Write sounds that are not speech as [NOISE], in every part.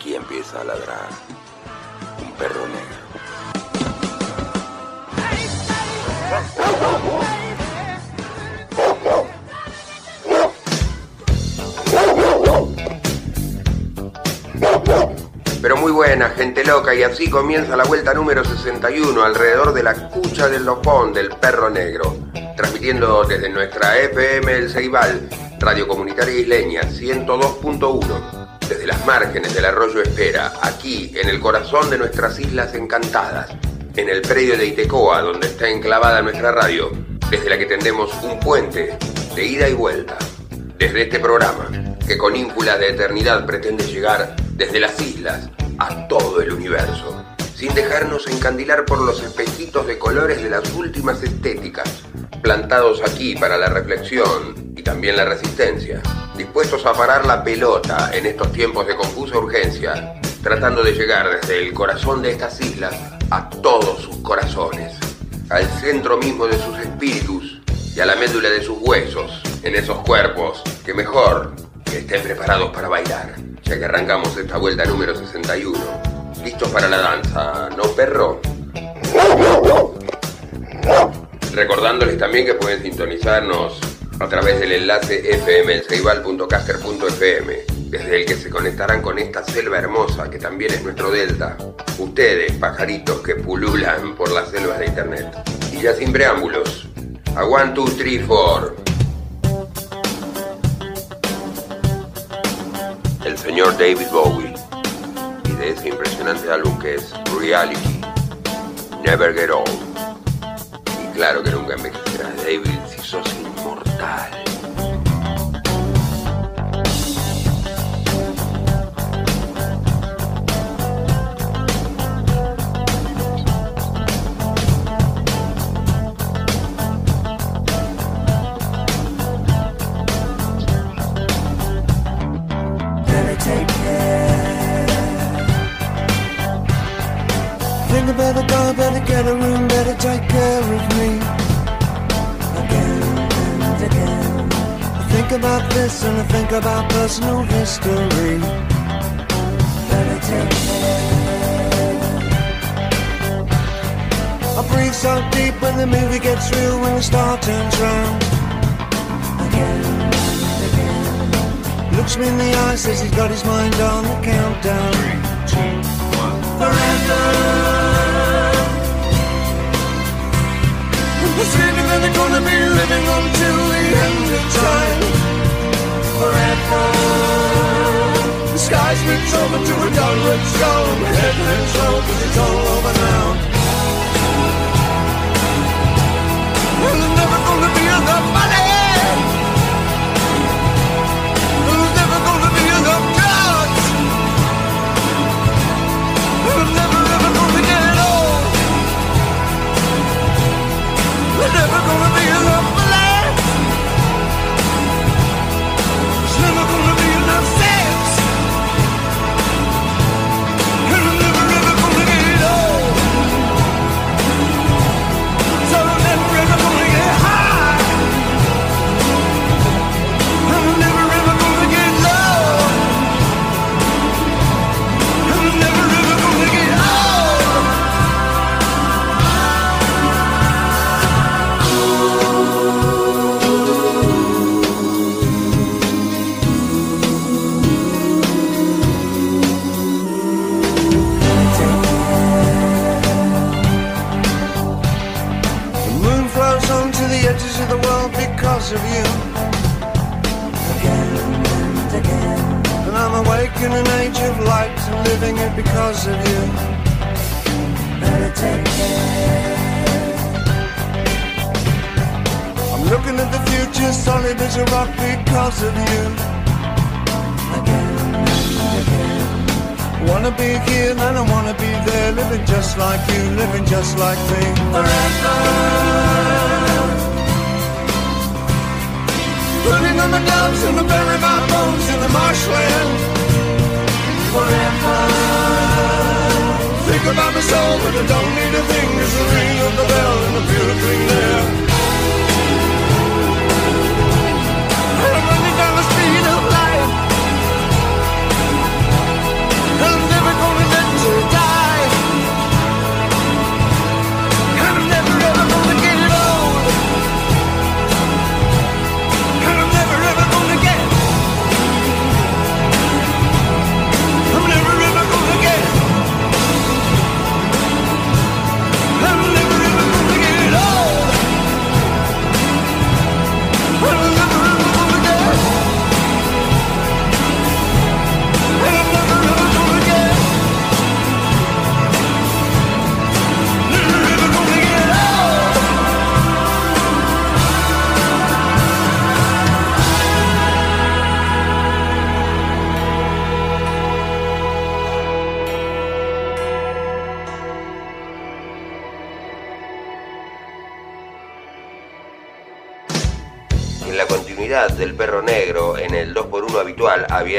aquí empieza a ladrar un perro negro. Pero muy buena, gente loca, y así comienza la vuelta número 61 alrededor de la cucha del lopón del perro negro, transmitiendo desde nuestra FM El Ceibal, Radio Comunitaria Isleña 102.1, desde las márgenes del arroyo Espera, aquí en el corazón de nuestras islas encantadas, en el predio de Itecoa, donde está enclavada nuestra radio, desde la que tendemos un puente de ida y vuelta, desde este programa, que con íncula de eternidad pretende llegar desde las islas a todo el universo, sin dejarnos encandilar por los espejitos de colores de las últimas estéticas, plantados aquí para la reflexión y también la resistencia, dispuestos a parar la pelota en estos tiempos de confusa urgencia, tratando de llegar desde el corazón de estas islas a todos sus corazones, al centro mismo de sus espíritus y a la médula de sus huesos, en esos cuerpos que mejor que estén preparados para bailar, ya que arrancamos esta vuelta número 61. ¿Listos para la danza, no perro? Recordándoles también que pueden sintonizarnos a través del enlace fmelceibal.caster.fm, desde el que se conectarán con esta selva hermosa que también es nuestro delta. Ustedes, pajaritos que pululan por las selvas de internet. Y ya sin preámbulos, a 1, 2, 3, 4. El señor David Bowie y de ese impresionante álbum que es Reality, Never Get Old. Claro que nunca envejecerás, David, si sos inmortal. Think I better go, better get a room, better take care of me. Again and again. I think about this and I think about personal history. Better take care. I breathe so deep when the movie gets real, when the star turns round. Again and again. Looks me in the eye, says he's got his mind on the countdown. Three, two, one, Forever. That they're gonna be living until the end of time. Forever. The sky's switch over to a downward storm. Head and shoulders, it's all over now.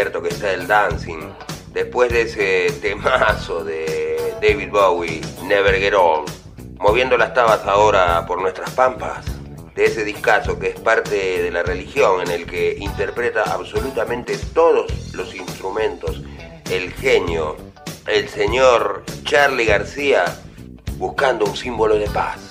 que está el dancing. Después de ese temazo de David Bowie, Never Get Old, moviendo las tabas ahora por nuestras pampas, de ese discazo que es parte de la religión en el que interpreta absolutamente todos los instrumentos, el genio, el señor Charlie García, buscando un símbolo de paz.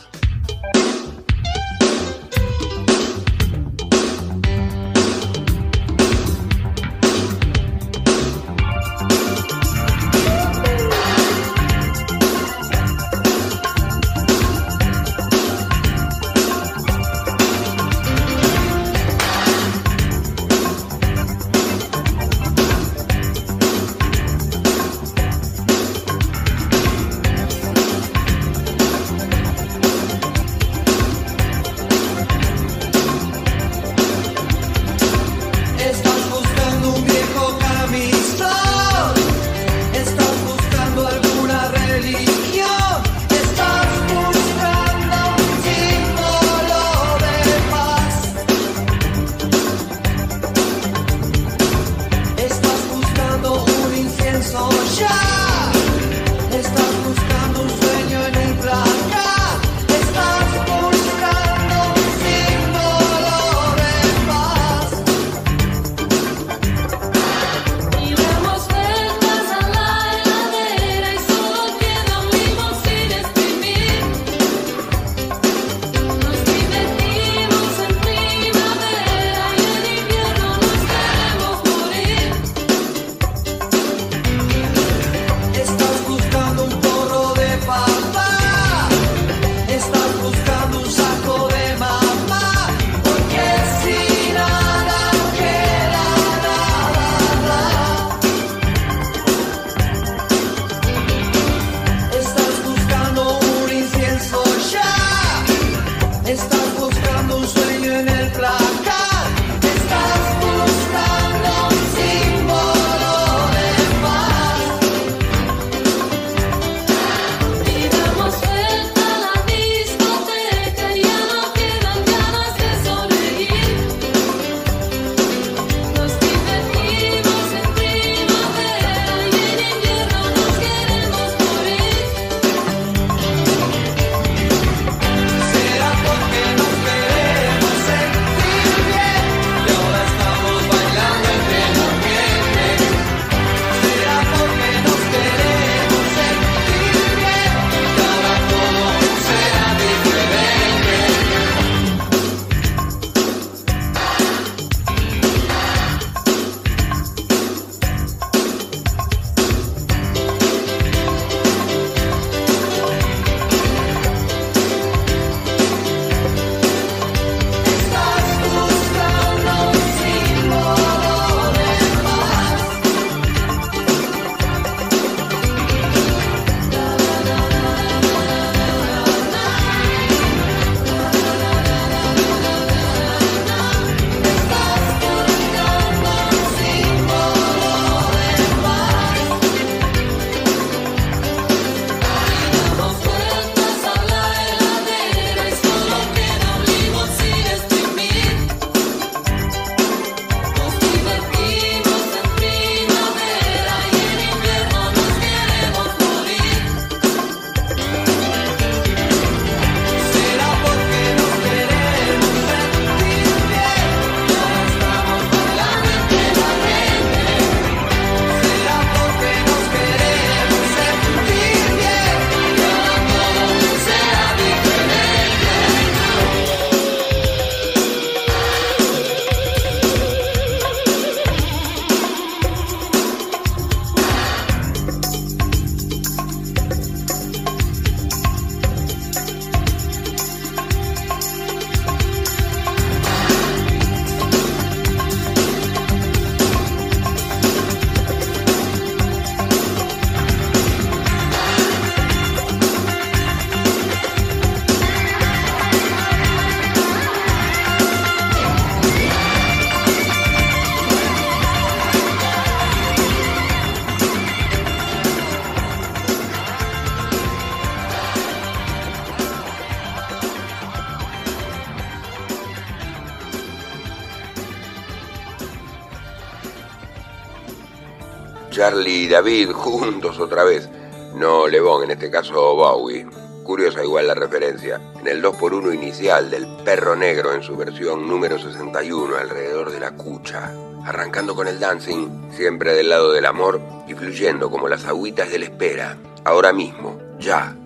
Charlie y David [LAUGHS] juntos otra vez. No Lebón, en este caso Bowie. Curiosa igual la referencia. En el 2x1 inicial del Perro Negro en su versión número 61 alrededor de la cucha. Arrancando con el dancing, siempre del lado del amor y fluyendo como las agüitas de la espera. Ahora mismo, ya,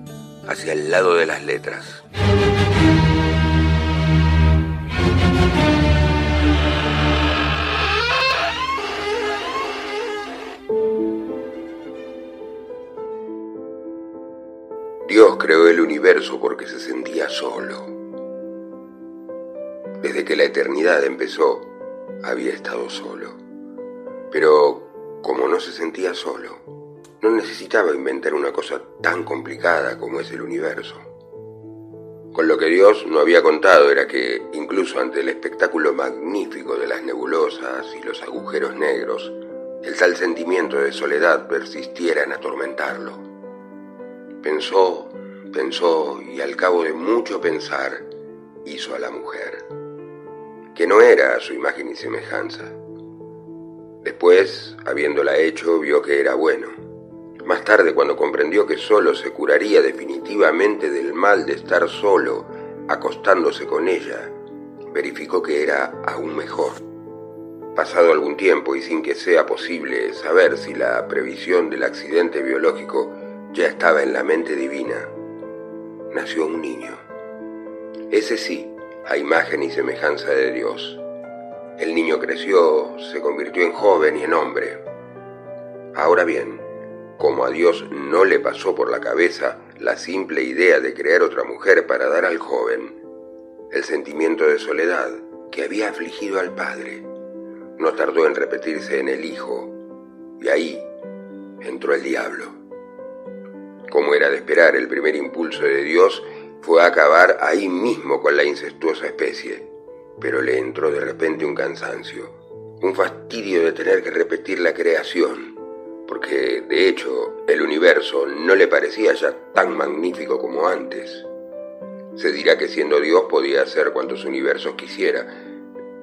hacia el lado de las letras. Creó el universo porque se sentía solo. Desde que la eternidad empezó, había estado solo. Pero como no se sentía solo, no necesitaba inventar una cosa tan complicada como es el universo. Con lo que Dios no había contado era que, incluso ante el espectáculo magnífico de las nebulosas y los agujeros negros, el tal sentimiento de soledad persistiera en atormentarlo. Pensó, pensó y al cabo de mucho pensar hizo a la mujer, que no era a su imagen y semejanza. Después, habiéndola hecho, vio que era bueno. Más tarde, cuando comprendió que solo se curaría definitivamente del mal de estar solo, acostándose con ella, verificó que era aún mejor. Pasado algún tiempo y sin que sea posible saber si la previsión del accidente biológico ya estaba en la mente divina. Nació un niño. Ese sí, a imagen y semejanza de Dios. El niño creció, se convirtió en joven y en hombre. Ahora bien, como a Dios no le pasó por la cabeza la simple idea de crear otra mujer para dar al joven, el sentimiento de soledad que había afligido al padre no tardó en repetirse en el hijo, y ahí entró el diablo. Como era de esperar, el primer impulso de Dios fue acabar ahí mismo con la incestuosa especie, pero le entró de repente un cansancio, un fastidio de tener que repetir la creación, porque de hecho el universo no le parecía ya tan magnífico como antes. Se dirá que siendo Dios podía hacer cuantos universos quisiera,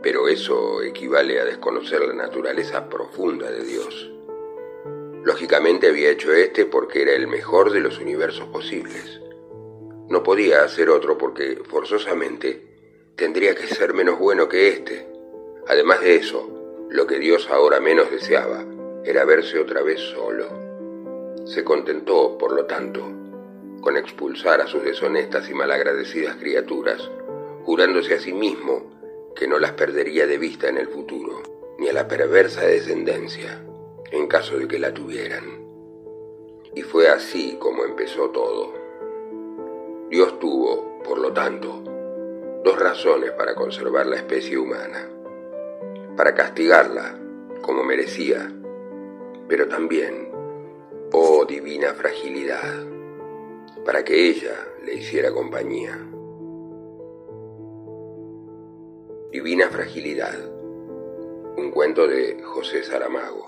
pero eso equivale a desconocer la naturaleza profunda de Dios. Lógicamente había hecho este porque era el mejor de los universos posibles. No podía hacer otro porque, forzosamente, tendría que ser menos bueno que este. Además de eso, lo que Dios ahora menos deseaba era verse otra vez solo. Se contentó, por lo tanto, con expulsar a sus deshonestas y malagradecidas criaturas, jurándose a sí mismo que no las perdería de vista en el futuro, ni a la perversa descendencia en caso de que la tuvieran. Y fue así como empezó todo. Dios tuvo, por lo tanto, dos razones para conservar la especie humana. Para castigarla, como merecía, pero también, oh divina fragilidad, para que ella le hiciera compañía. Divina Fragilidad, un cuento de José Saramago.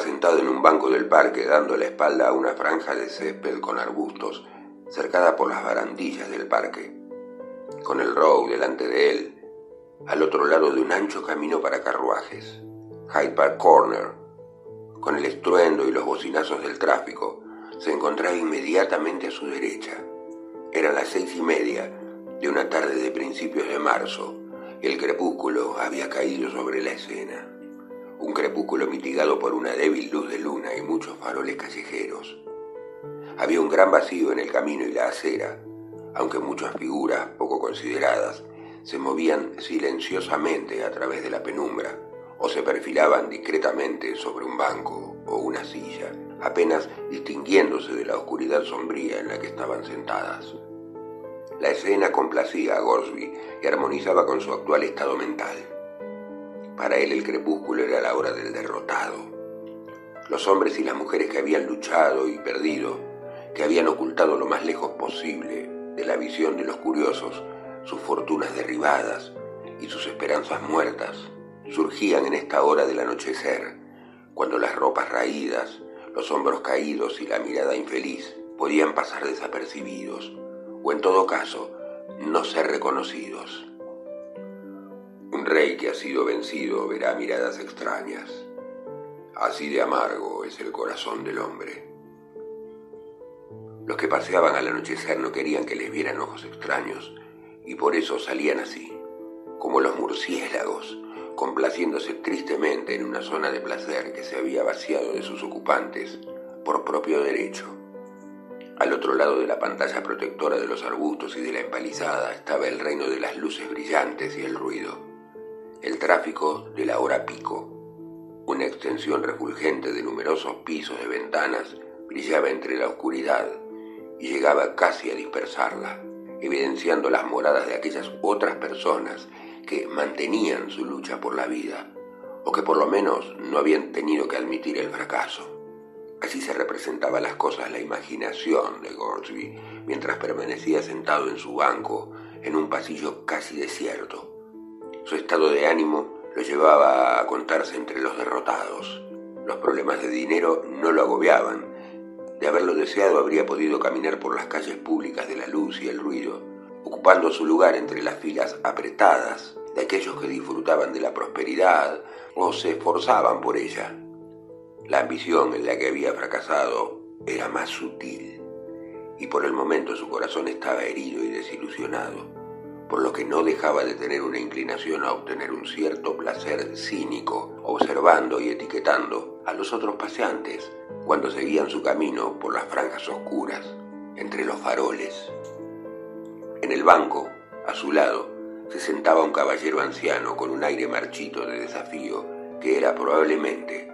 Sentado en un banco del parque dando la espalda a una franja de césped con arbustos cercada por las barandillas del parque, con el row delante de él, al otro lado de un ancho camino para carruajes, Hyde Park Corner, con el estruendo y los bocinazos del tráfico, se encontraba inmediatamente a su derecha. Eran las seis y media de una tarde de principios de marzo el crepúsculo había caído sobre la escena. Un crepúsculo mitigado por una débil luz de luna y muchos faroles callejeros. Había un gran vacío en el camino y la acera, aunque muchas figuras poco consideradas se movían silenciosamente a través de la penumbra o se perfilaban discretamente sobre un banco o una silla, apenas distinguiéndose de la oscuridad sombría en la que estaban sentadas. La escena complacía a Gorsby y armonizaba con su actual estado mental. Para él el crepúsculo era la hora del derrotado. Los hombres y las mujeres que habían luchado y perdido, que habían ocultado lo más lejos posible de la visión de los curiosos sus fortunas derribadas y sus esperanzas muertas, surgían en esta hora del anochecer, cuando las ropas raídas, los hombros caídos y la mirada infeliz podían pasar desapercibidos, o en todo caso, no ser reconocidos. Un rey que ha sido vencido verá miradas extrañas. Así de amargo es el corazón del hombre. Los que paseaban al anochecer no querían que les vieran ojos extraños y por eso salían así, como los murciélagos, complaciéndose tristemente en una zona de placer que se había vaciado de sus ocupantes por propio derecho. Al otro lado de la pantalla protectora de los arbustos y de la empalizada estaba el reino de las luces brillantes y el ruido, el tráfico de la hora pico. Una extensión refulgente de numerosos pisos de ventanas brillaba entre la oscuridad y llegaba casi a dispersarla, evidenciando las moradas de aquellas otras personas que mantenían su lucha por la vida, o que por lo menos no habían tenido que admitir el fracaso. Así se representaba las cosas la imaginación de Gorsby mientras permanecía sentado en su banco en un pasillo casi desierto. Su estado de ánimo lo llevaba a contarse entre los derrotados. Los problemas de dinero no lo agobiaban. De haberlo deseado habría podido caminar por las calles públicas de la luz y el ruido, ocupando su lugar entre las filas apretadas de aquellos que disfrutaban de la prosperidad o se esforzaban por ella. La ambición en la que había fracasado era más sutil y por el momento su corazón estaba herido y desilusionado, por lo que no dejaba de tener una inclinación a obtener un cierto placer cínico, observando y etiquetando a los otros paseantes cuando seguían su camino por las franjas oscuras, entre los faroles. En el banco, a su lado, se sentaba un caballero anciano con un aire marchito de desafío que era probablemente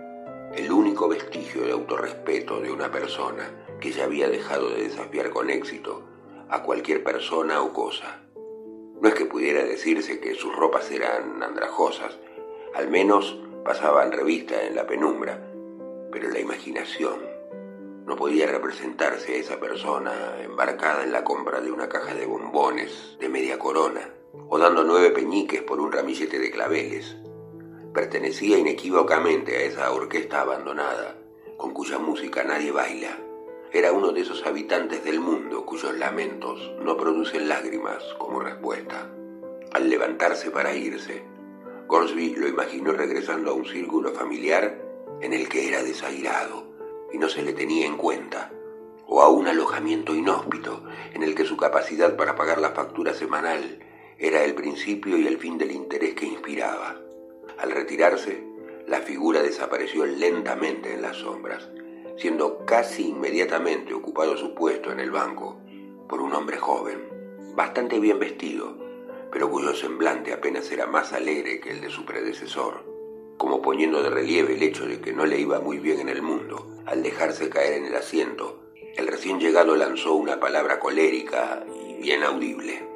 el único vestigio de autorrespeto de una persona que ya había dejado de desafiar con éxito a cualquier persona o cosa. No es que pudiera decirse que sus ropas eran andrajosas, al menos pasaban revista en la penumbra, pero la imaginación no podía representarse a esa persona embarcada en la compra de una caja de bombones de media corona o dando nueve peñiques por un ramillete de claveles. Pertenecía inequívocamente a esa orquesta abandonada, con cuya música nadie baila. Era uno de esos habitantes del mundo cuyos lamentos no producen lágrimas como respuesta. Al levantarse para irse, Gorsby lo imaginó regresando a un círculo familiar en el que era desairado y no se le tenía en cuenta, o a un alojamiento inhóspito en el que su capacidad para pagar la factura semanal era el principio y el fin del interés que inspiraba. Al retirarse, la figura desapareció lentamente en las sombras, siendo casi inmediatamente ocupado su puesto en el banco por un hombre joven, bastante bien vestido, pero cuyo semblante apenas era más alegre que el de su predecesor, como poniendo de relieve el hecho de que no le iba muy bien en el mundo al dejarse caer en el asiento, el recién llegado lanzó una palabra colérica y bien audible.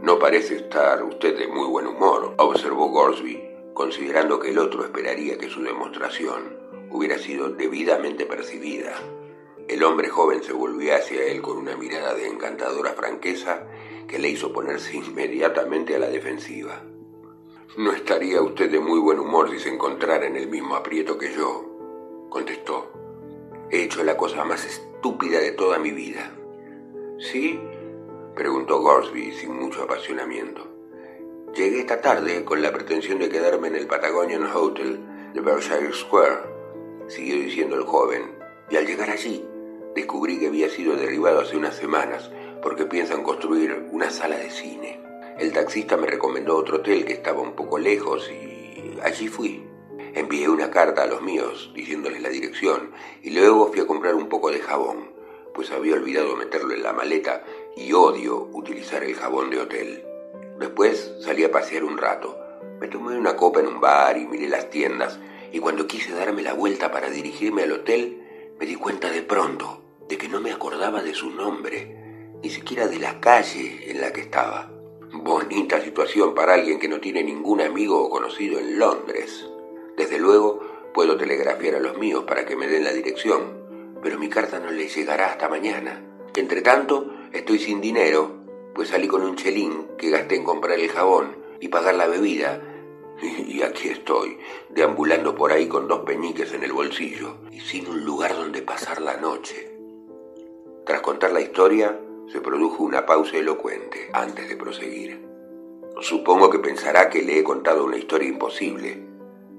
No parece estar usted de muy buen humor, observó Gorsby, considerando que el otro esperaría que su demostración hubiera sido debidamente percibida. El hombre joven se volvió hacia él con una mirada de encantadora franqueza que le hizo ponerse inmediatamente a la defensiva. No estaría usted de muy buen humor si se encontrara en el mismo aprieto que yo, contestó. He hecho la cosa más estúpida de toda mi vida. ¿Sí? preguntó Gorsby sin mucho apasionamiento. Llegué esta tarde con la pretensión de quedarme en el Patagonian Hotel de Berkshire Square, siguió diciendo el joven, y al llegar allí descubrí que había sido derribado hace unas semanas porque piensan construir una sala de cine. El taxista me recomendó otro hotel que estaba un poco lejos y allí fui. Envié una carta a los míos diciéndoles la dirección y luego fui a comprar un poco de jabón, pues había olvidado meterlo en la maleta y odio utilizar el jabón de hotel. Después salí a pasear un rato. Me tomé una copa en un bar y miré las tiendas y cuando quise darme la vuelta para dirigirme al hotel, me di cuenta de pronto de que no me acordaba de su nombre, ni siquiera de la calle en la que estaba. Bonita situación para alguien que no tiene ningún amigo o conocido en Londres. Desde luego, puedo telegrafiar a los míos para que me den la dirección, pero mi carta no les llegará hasta mañana. Entre tanto, estoy sin dinero, pues salí con un chelín que gasté en comprar el jabón y pagar la bebida. Y aquí estoy, deambulando por ahí con dos peñiques en el bolsillo y sin un lugar donde pasar la noche. Tras contar la historia, se produjo una pausa elocuente antes de proseguir. Supongo que pensará que le he contado una historia imposible,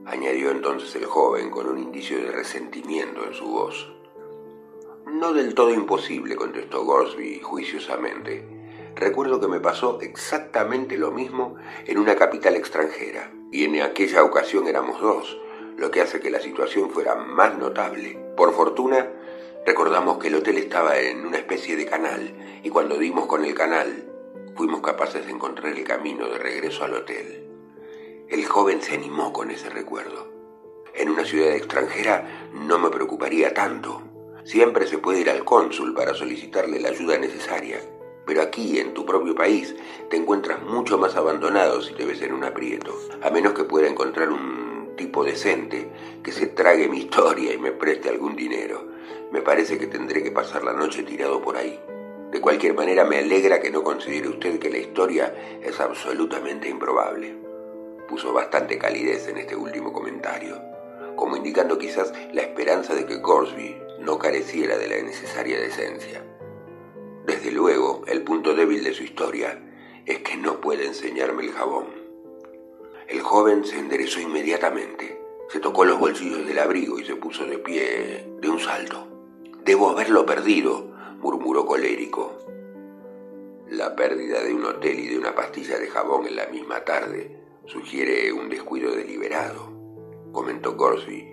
añadió entonces el joven con un indicio de resentimiento en su voz. No del todo imposible, contestó Gorsby juiciosamente. Recuerdo que me pasó exactamente lo mismo en una capital extranjera, y en aquella ocasión éramos dos, lo que hace que la situación fuera más notable. Por fortuna, recordamos que el hotel estaba en una especie de canal, y cuando dimos con el canal, fuimos capaces de encontrar el camino de regreso al hotel. El joven se animó con ese recuerdo. En una ciudad extranjera no me preocuparía tanto. Siempre se puede ir al cónsul para solicitarle la ayuda necesaria. Pero aquí, en tu propio país, te encuentras mucho más abandonado si te ves en un aprieto. A menos que pueda encontrar un tipo decente que se trague mi [LAUGHS] historia y me preste algún dinero. Me parece que tendré que pasar la noche tirado por ahí. De cualquier manera, me alegra que no considere usted que la historia es absolutamente improbable puso bastante calidez en este último comentario, como indicando quizás la esperanza de que Gorsby no careciera de la necesaria decencia. Desde luego, el punto débil de su historia es que no puede enseñarme el jabón. El joven se enderezó inmediatamente, se tocó los bolsillos del abrigo y se puso de pie de un salto. Debo haberlo perdido, murmuró colérico. La pérdida de un hotel y de una pastilla de jabón en la misma tarde Sugiere un descuido deliberado, comentó Gorsby,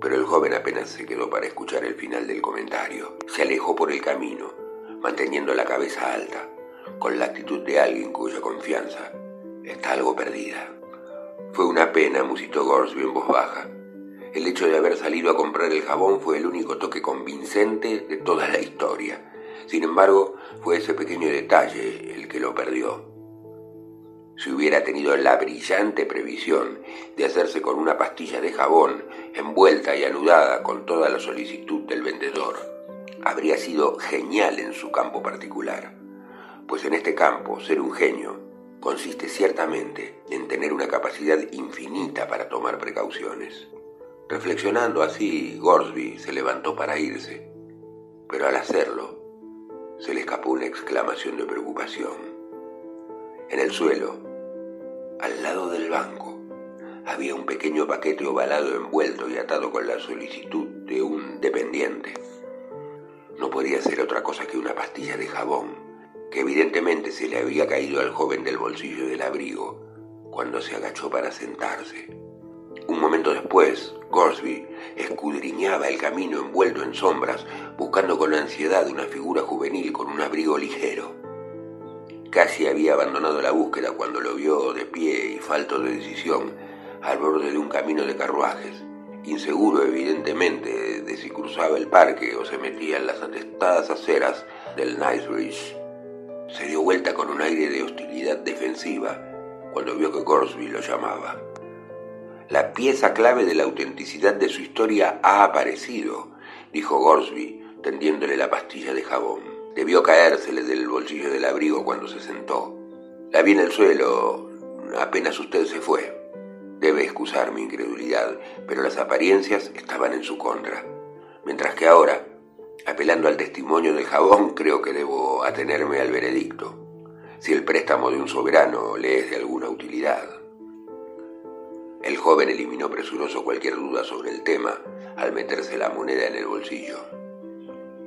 pero el joven apenas se quedó para escuchar el final del comentario. Se alejó por el camino, manteniendo la cabeza alta, con la actitud de alguien cuya confianza está algo perdida. Fue una pena, musitó Gorsby en voz baja. El hecho de haber salido a comprar el jabón fue el único toque convincente de toda la historia. Sin embargo, fue ese pequeño detalle el que lo perdió. Si hubiera tenido la brillante previsión de hacerse con una pastilla de jabón envuelta y anudada con toda la solicitud del vendedor, habría sido genial en su campo particular. Pues en este campo, ser un genio consiste ciertamente en tener una capacidad infinita para tomar precauciones. Reflexionando así, Gorsby se levantó para irse, pero al hacerlo, se le escapó una exclamación de preocupación. En el suelo, al lado del banco, había un pequeño paquete ovalado envuelto y atado con la solicitud de un dependiente. No podía ser otra cosa que una pastilla de jabón, que evidentemente se le había caído al joven del bolsillo del abrigo cuando se agachó para sentarse. Un momento después, Gorsby escudriñaba el camino envuelto en sombras, buscando con ansiedad una figura juvenil con un abrigo ligero. Casi había abandonado la búsqueda cuando lo vio de pie y falto de decisión al borde de un camino de carruajes, inseguro evidentemente de si cruzaba el parque o se metía en las atestadas aceras del Knightsbridge. Se dio vuelta con un aire de hostilidad defensiva cuando vio que Gorsby lo llamaba. La pieza clave de la autenticidad de su historia ha aparecido, dijo Gorsby, tendiéndole la pastilla de jabón. Debió caérsele del bolsillo del abrigo cuando se sentó. La vi en el suelo apenas usted se fue. Debe excusar mi incredulidad, pero las apariencias estaban en su contra. Mientras que ahora, apelando al testimonio del jabón, creo que debo atenerme al veredicto, si el préstamo de un soberano le es de alguna utilidad. El joven eliminó presuroso cualquier duda sobre el tema al meterse la moneda en el bolsillo.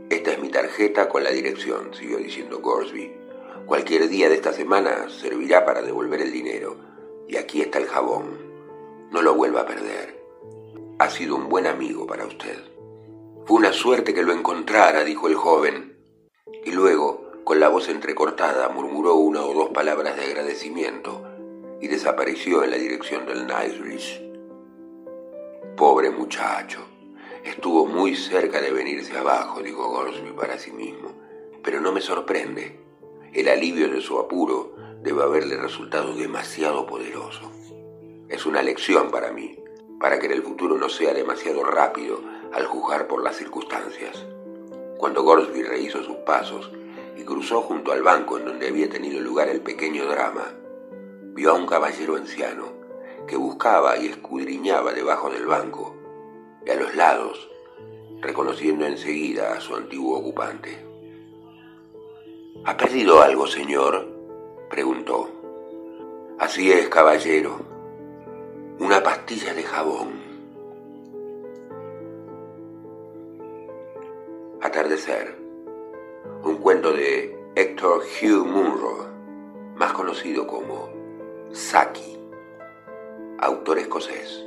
Esta es mi tarjeta con la dirección, siguió diciendo Gorsby. Cualquier día de esta semana servirá para devolver el dinero. Y aquí está el jabón. No lo vuelva a perder. Ha sido un buen amigo para usted. Fue una suerte que lo encontrara, dijo el joven. Y luego, con la voz entrecortada, murmuró una o dos palabras de agradecimiento y desapareció en la dirección del Knightsbridge. Pobre muchacho. Estuvo muy cerca de venirse abajo, dijo Gorsby para sí mismo. Pero no me sorprende. El alivio de su apuro debe haberle resultado demasiado poderoso. Es una lección para mí, para que en el futuro no sea demasiado rápido al juzgar por las circunstancias. Cuando Gorsby rehizo sus pasos y cruzó junto al banco en donde había tenido lugar el pequeño drama, vio a un caballero anciano que buscaba y escudriñaba debajo del banco y a los lados, reconociendo enseguida a su antiguo ocupante. ¿Ha perdido algo, señor? preguntó. Así es, caballero. Una pastilla de jabón. Atardecer. Un cuento de Héctor Hugh Munro, más conocido como Saki, autor escocés.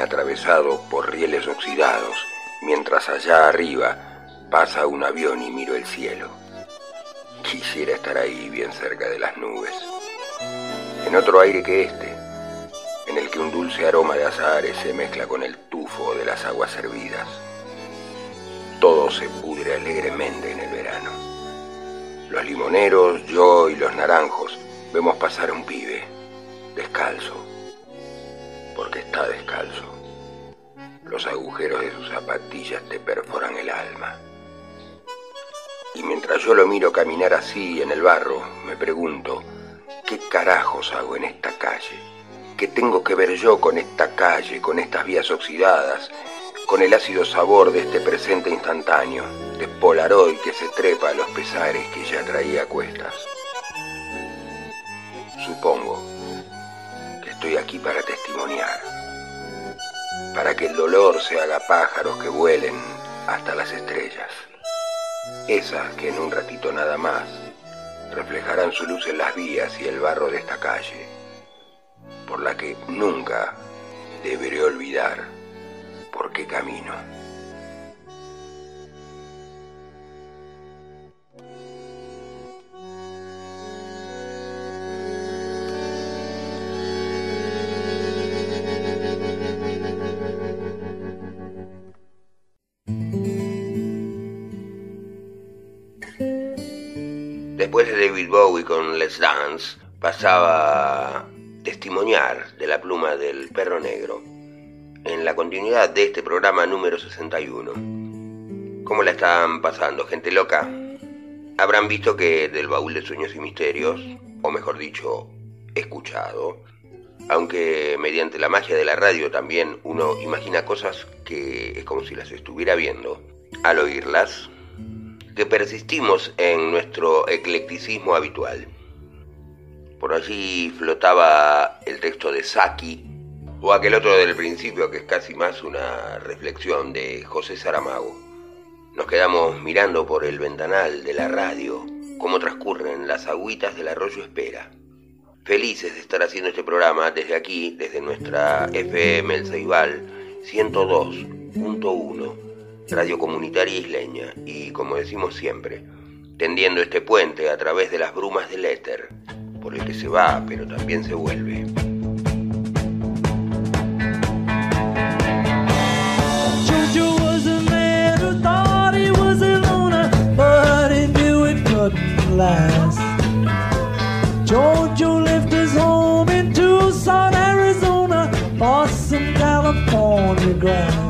Atravesado por rieles oxidados, mientras allá arriba pasa un avión y miro el cielo? Quisiera estar ahí bien cerca de las nubes, en otro aire que este, en el que un dulce aroma de azahares se mezcla con el tufo de las aguas hervidas todo se pudre alegremente en el verano. Los limoneros, yo y los naranjos vemos pasar un pibe, descalzo, porque está descalzo. Los agujeros de sus zapatillas te perforan el alma. Y mientras yo lo miro caminar así en el barro, me pregunto, ¿qué carajos hago en esta calle? ¿Qué tengo que ver yo con esta calle, con estas vías oxidadas, con el ácido sabor de este presente instantáneo, de Polaroid que se trepa a los pesares que ya traía a cuestas. Supongo estoy aquí para testimoniar, para que el dolor se haga pájaros que vuelen hasta las estrellas, esas que en un ratito nada más reflejarán su luz en las vías y el barro de esta calle, por la que nunca deberé olvidar por qué camino. David Bowie con Let's Dance, pasaba testimoniar de la pluma del perro negro en la continuidad de este programa número 61. ¿Cómo la están pasando, gente loca? Habrán visto que del baúl de sueños y misterios, o mejor dicho, escuchado, aunque mediante la magia de la radio también uno imagina cosas que es como si las estuviera viendo al oírlas, que persistimos en nuestro eclecticismo habitual. Por allí flotaba el texto de Saki o aquel otro del principio que es casi más una reflexión de José Saramago. Nos quedamos mirando por el ventanal de la radio cómo transcurren las agüitas del arroyo Espera. Felices de estar haciendo este programa desde aquí, desde nuestra FM El Ceibal 102.1, Radio Comunitaria Isleña, y como decimos siempre, tendiendo este puente a través de las brumas del éter, por el que se va, pero también se vuelve. Left his home in Tucson, Arizona, California grass.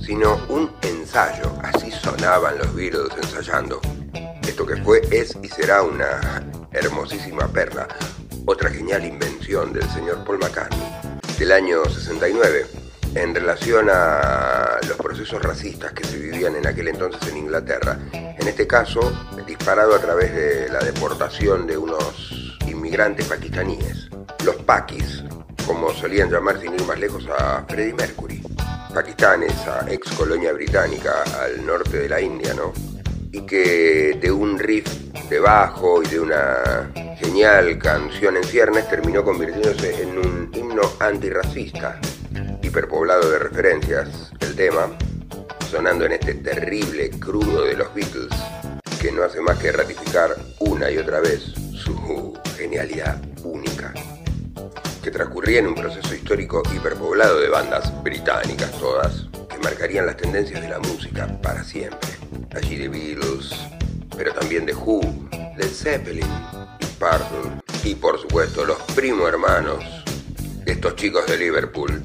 Sino un ensayo. Así sonaban los Beatles ensayando. Esto que fue, es y será una hermosísima perla. Otra genial invención del señor Paul McCartney. Del año 69. En relación a los procesos racistas que se vivían en aquel entonces en Inglaterra. En este caso, disparado a través de la deportación de unos inmigrantes pakistaníes. Los Pakis, como solían llamar sin ir más lejos a Freddie Mercury. Pakistán, esa ex colonia británica al norte de la India, ¿no? Y que de un riff de bajo y de una genial canción en ciernes terminó convirtiéndose en un himno antirracista, hiperpoblado de referencias, el tema, sonando en este terrible crudo de los Beatles, que no hace más que ratificar una y otra vez su genialidad única que transcurría en un proceso histórico hiperpoblado de bandas británicas todas, que marcarían las tendencias de la música para siempre. Allí The Beatles, pero también The Who, Led Zeppelin Purple, y por supuesto los primo hermanos de estos chicos de Liverpool,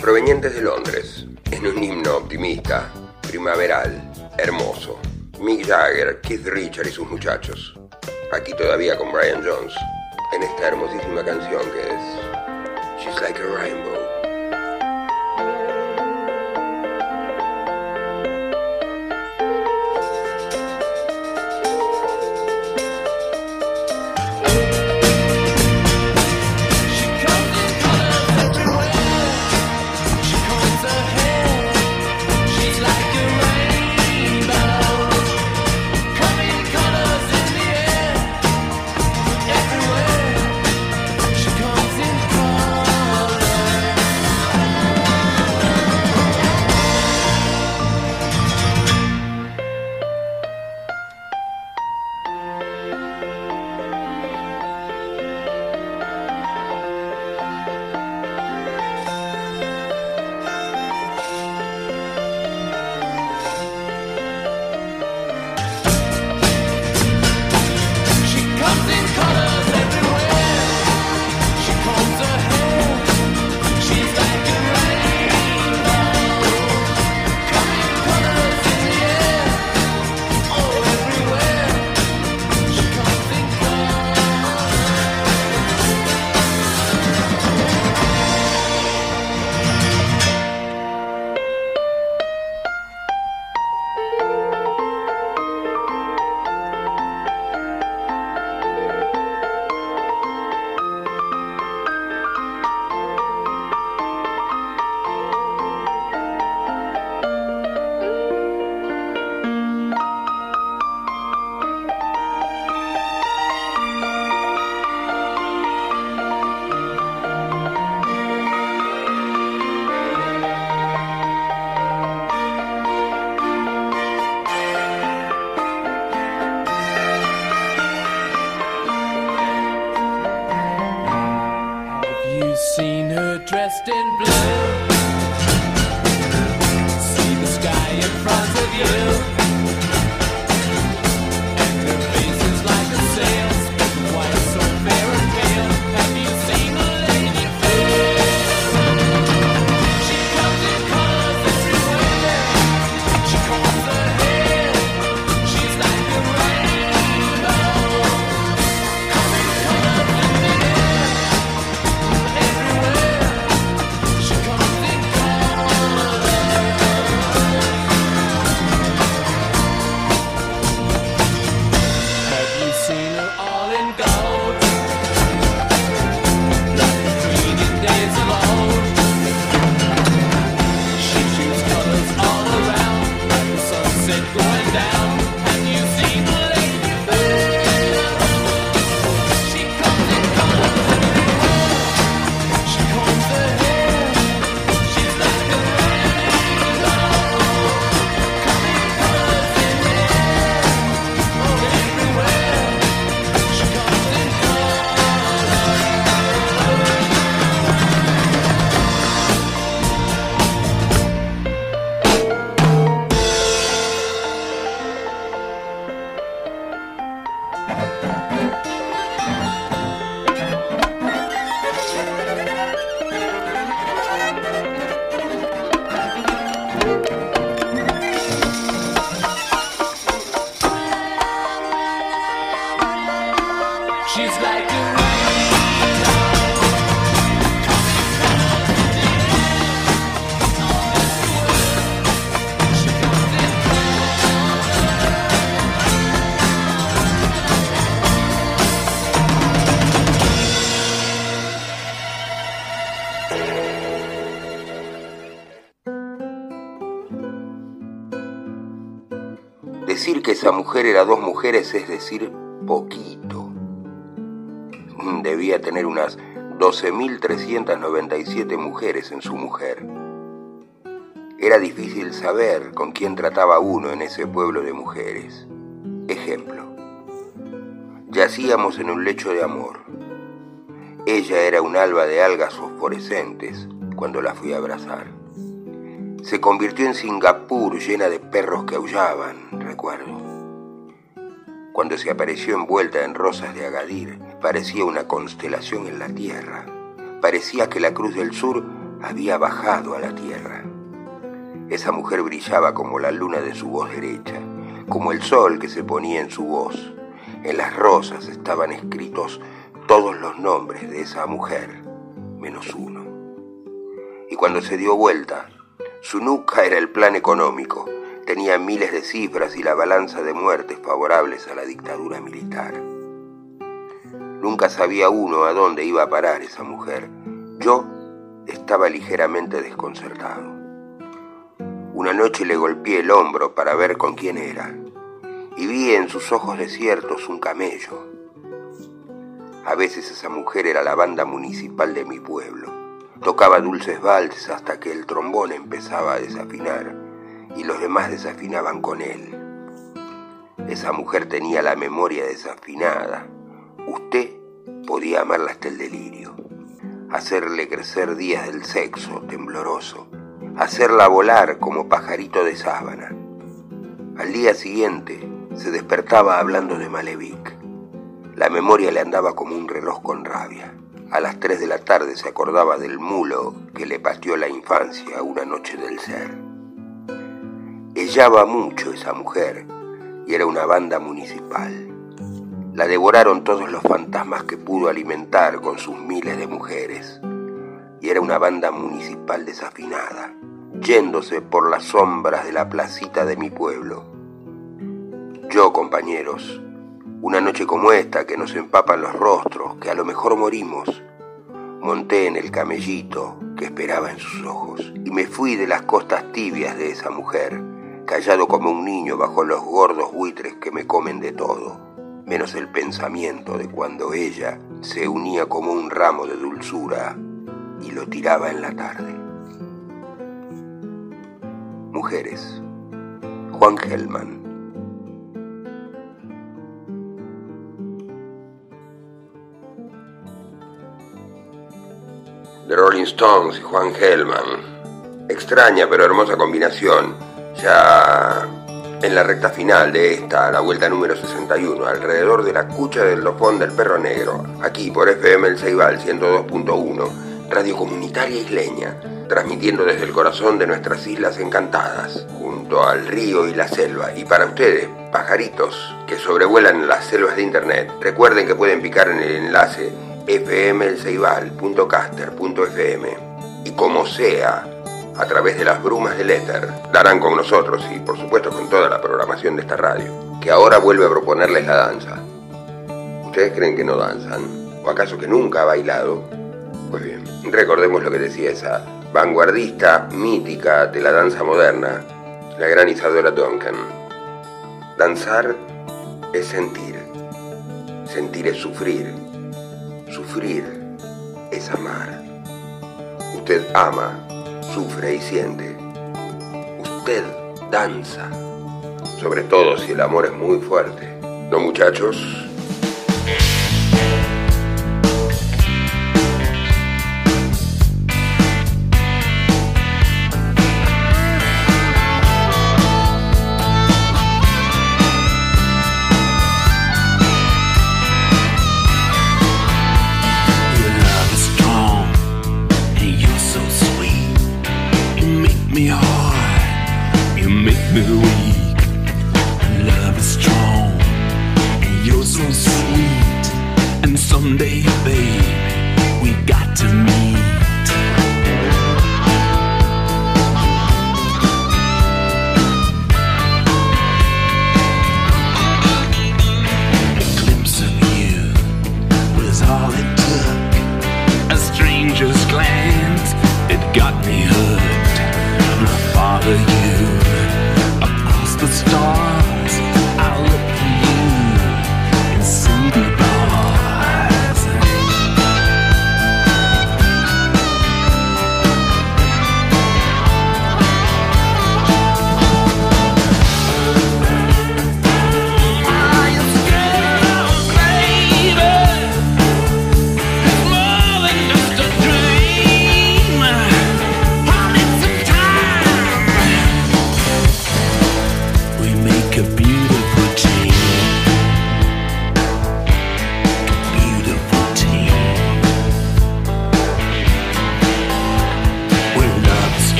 provenientes de Londres, en un himno optimista, primaveral, hermoso. Mick Jagger, Keith Richard y sus muchachos. Aquí todavía con Brian Jones, en esta hermosísima canción que es Like a Rainbow. Es decir poquito. Debía tener unas 12.397 mujeres en su mujer. Era difícil saber con quién trataba uno en ese pueblo de mujeres. Ejemplo. Yacíamos en un lecho de amor. Ella era un alba de algas fosforescentes cuando la fui a abrazar. Se convirtió en Singapur llena de perros que aullaban, recuerdo. Cuando se apareció envuelta en rosas de Agadir, parecía una constelación en la tierra. Parecía que la Cruz del Sur había bajado a la tierra. Esa mujer brillaba como la luna de su voz derecha, como el sol que se ponía en su voz. En las rosas estaban escritos todos los nombres de esa mujer, menos uno. Y cuando se dio vuelta, su nuca era el plan económico, tenía miles de cifras y la balanza de muertes favorables a la dictadura militar. Nunca sabía uno a dónde iba a parar esa mujer. Yo estaba ligeramente desconcertado. Una noche le golpeé el hombro para ver con quién era y vi en sus ojos desiertos un camello. A veces esa mujer era la banda municipal de mi pueblo. Tocaba dulces valses hasta que el trombón empezaba a desafinar y los demás desafinaban con él. Esa mujer tenía la memoria desafinada. Usted podía amarla hasta el delirio, hacerle crecer días del sexo tembloroso, hacerla volar como pajarito de sábana. Al día siguiente se despertaba hablando de Malevich. La memoria le andaba como un reloj con rabia. A las tres de la tarde se acordaba del mulo que le pateó la infancia una noche del ser. Ellaba mucho esa mujer y era una banda municipal. La devoraron todos los fantasmas que pudo alimentar con sus miles de mujeres. Y era una banda municipal desafinada, yéndose por las sombras de la placita de mi pueblo. Yo, compañeros, una noche como esta que nos empapan los rostros, que a lo mejor morimos, monté en el camellito que esperaba en sus ojos y me fui de las costas tibias de esa mujer, callado como un niño bajo los gordos buitres que me comen de todo, menos el pensamiento de cuando ella se unía como un ramo de dulzura y lo tiraba en la tarde. Mujeres. Juan Gelman. The Rolling Stones y Juan Hellman. Extraña pero hermosa combinación. Ya en la recta final de esta, la vuelta número 61, alrededor de la cucha del lopón del perro negro, aquí por FM El Ceibal 102.1, radio comunitaria isleña, transmitiendo desde el corazón de nuestras islas encantadas, junto al río y la selva. Y para ustedes, pajaritos que sobrevuelan las selvas de internet, recuerden que pueden picar en el enlace fmelceibal.caster.fm y como sea, a través de las brumas del éter, darán con nosotros y por supuesto con toda la programación de esta radio, que ahora vuelve a proponerles la danza. ¿Ustedes creen que no danzan? ¿O acaso que nunca ha bailado? Pues bien, recordemos lo que decía esa vanguardista mítica de la danza moderna, la gran Isadora Duncan. Danzar es sentir, sentir es sufrir, sufrir es amar. Usted ama, sufre y siente. Usted danza, sobre todo si el amor es muy fuerte. ¿No muchachos? on.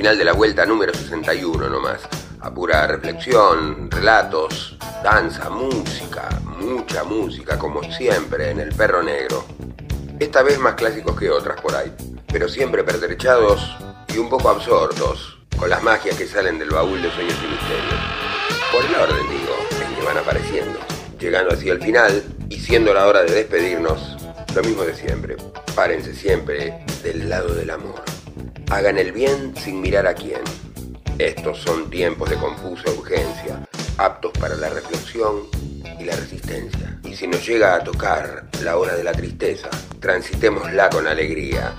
Final de la vuelta número 61 nomás. A pura reflexión, relatos, danza, música, mucha música, como siempre en el perro negro. esta vez más clásicos que otras por ahí, pero siempre pertrechados y un poco absortos, con las magias que salen del baúl de sueños y misterios. Por el orden, digo, en que van apareciendo, llegando así al final y siendo la hora de despedirnos, lo mismo de siempre. Párense siempre del lado del amor. Hagan el bien sin mirar a quién. Estos son tiempos de confusa urgencia, aptos para la reflexión y la resistencia. Y si nos llega a tocar la hora de la tristeza, transitémosla con alegría,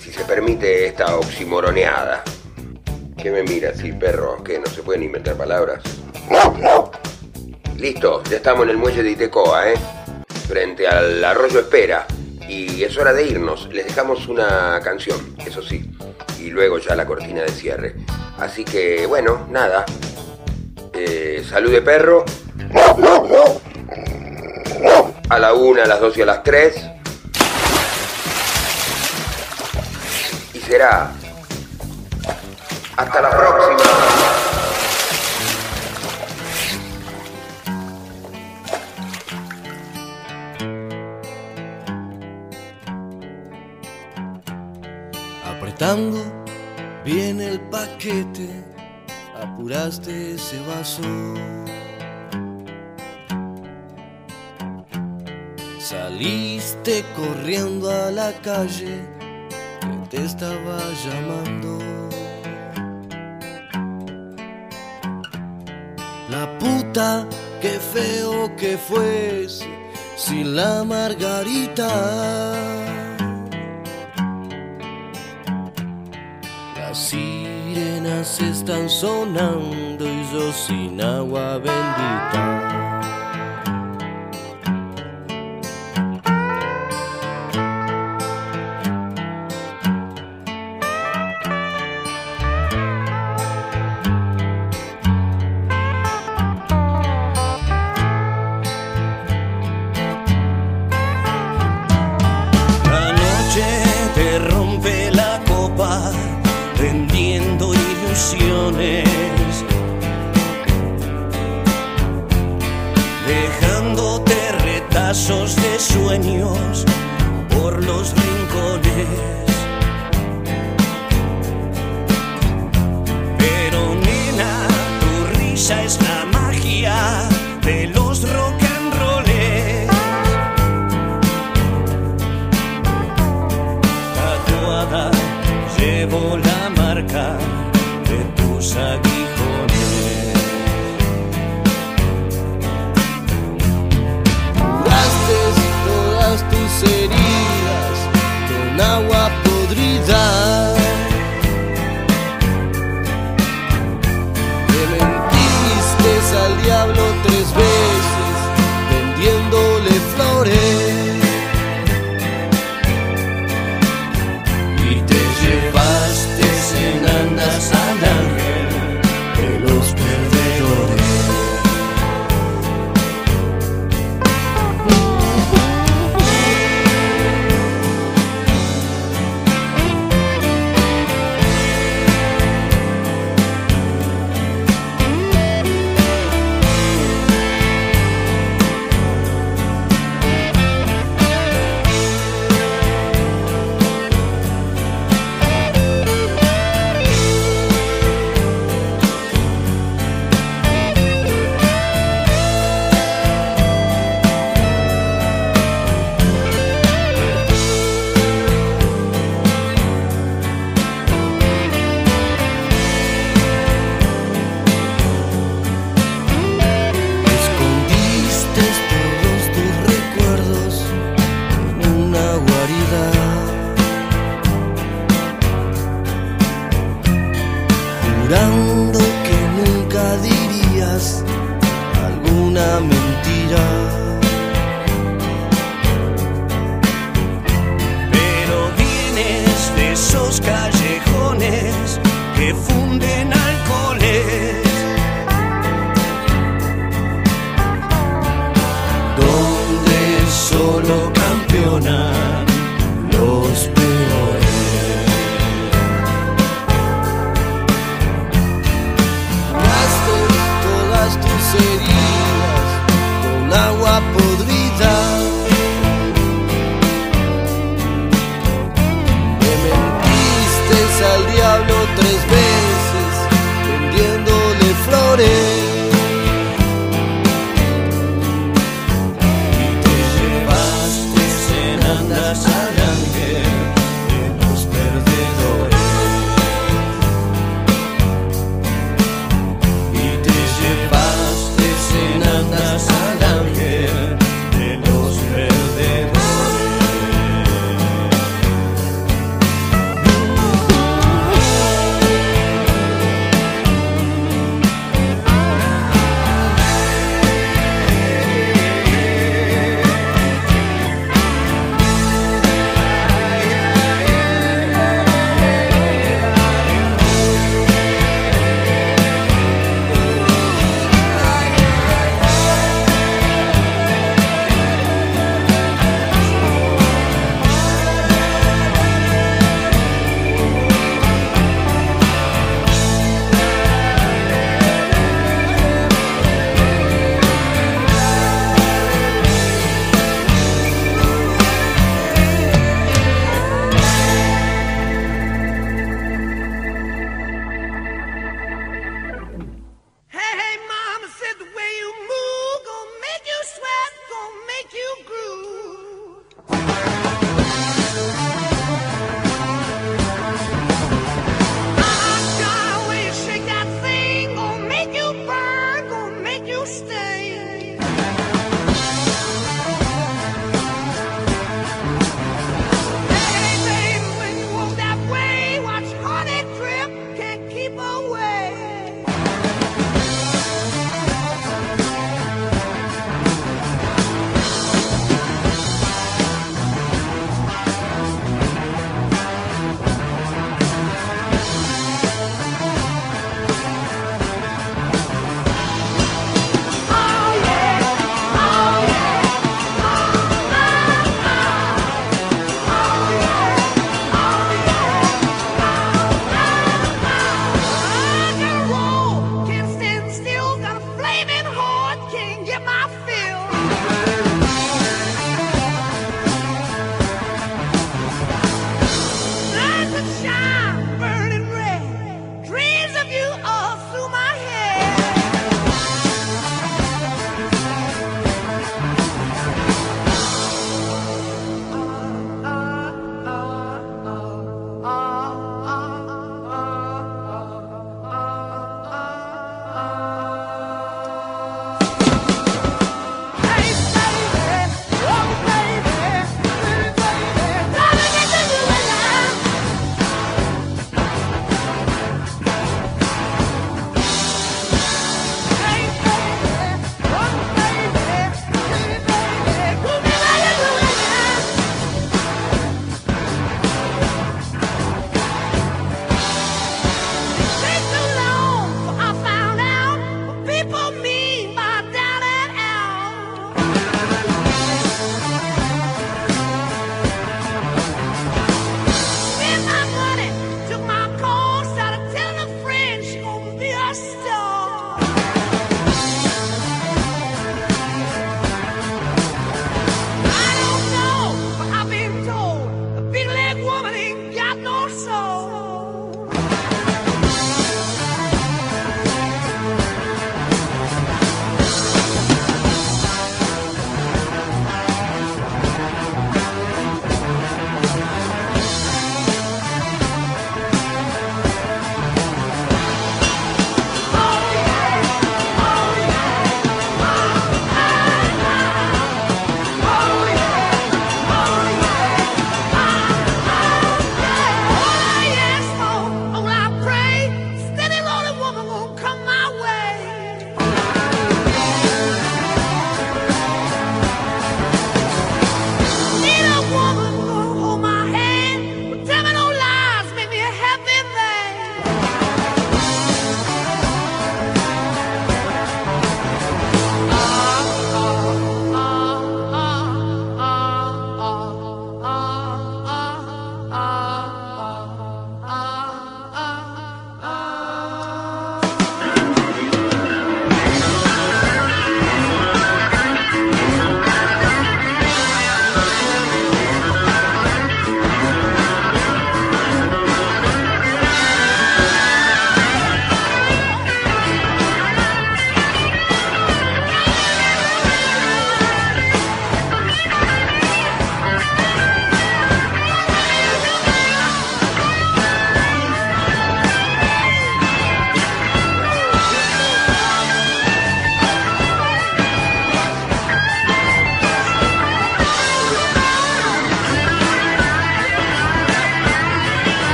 si se permite esta oximoroneada. ¿Qué me mira así, perro? ¿Qué? ¿No se pueden inventar palabras? Listo, ya estamos en el muelle de Itecoa, ¿eh? Frente al arroyo Espera. Y es hora de irnos. Les dejamos una canción, eso sí. Y luego ya la cortina de cierre. Así que, bueno, nada. Eh, salud de perro. A la una, a las dos y a las tres. Y será. Hasta la próxima. Apretando bien el paquete, apuraste ese vaso. Saliste corriendo a la calle que te estaba llamando. La puta, qué feo que fuese sin la margarita. Están sonando y yo sin agua bendita.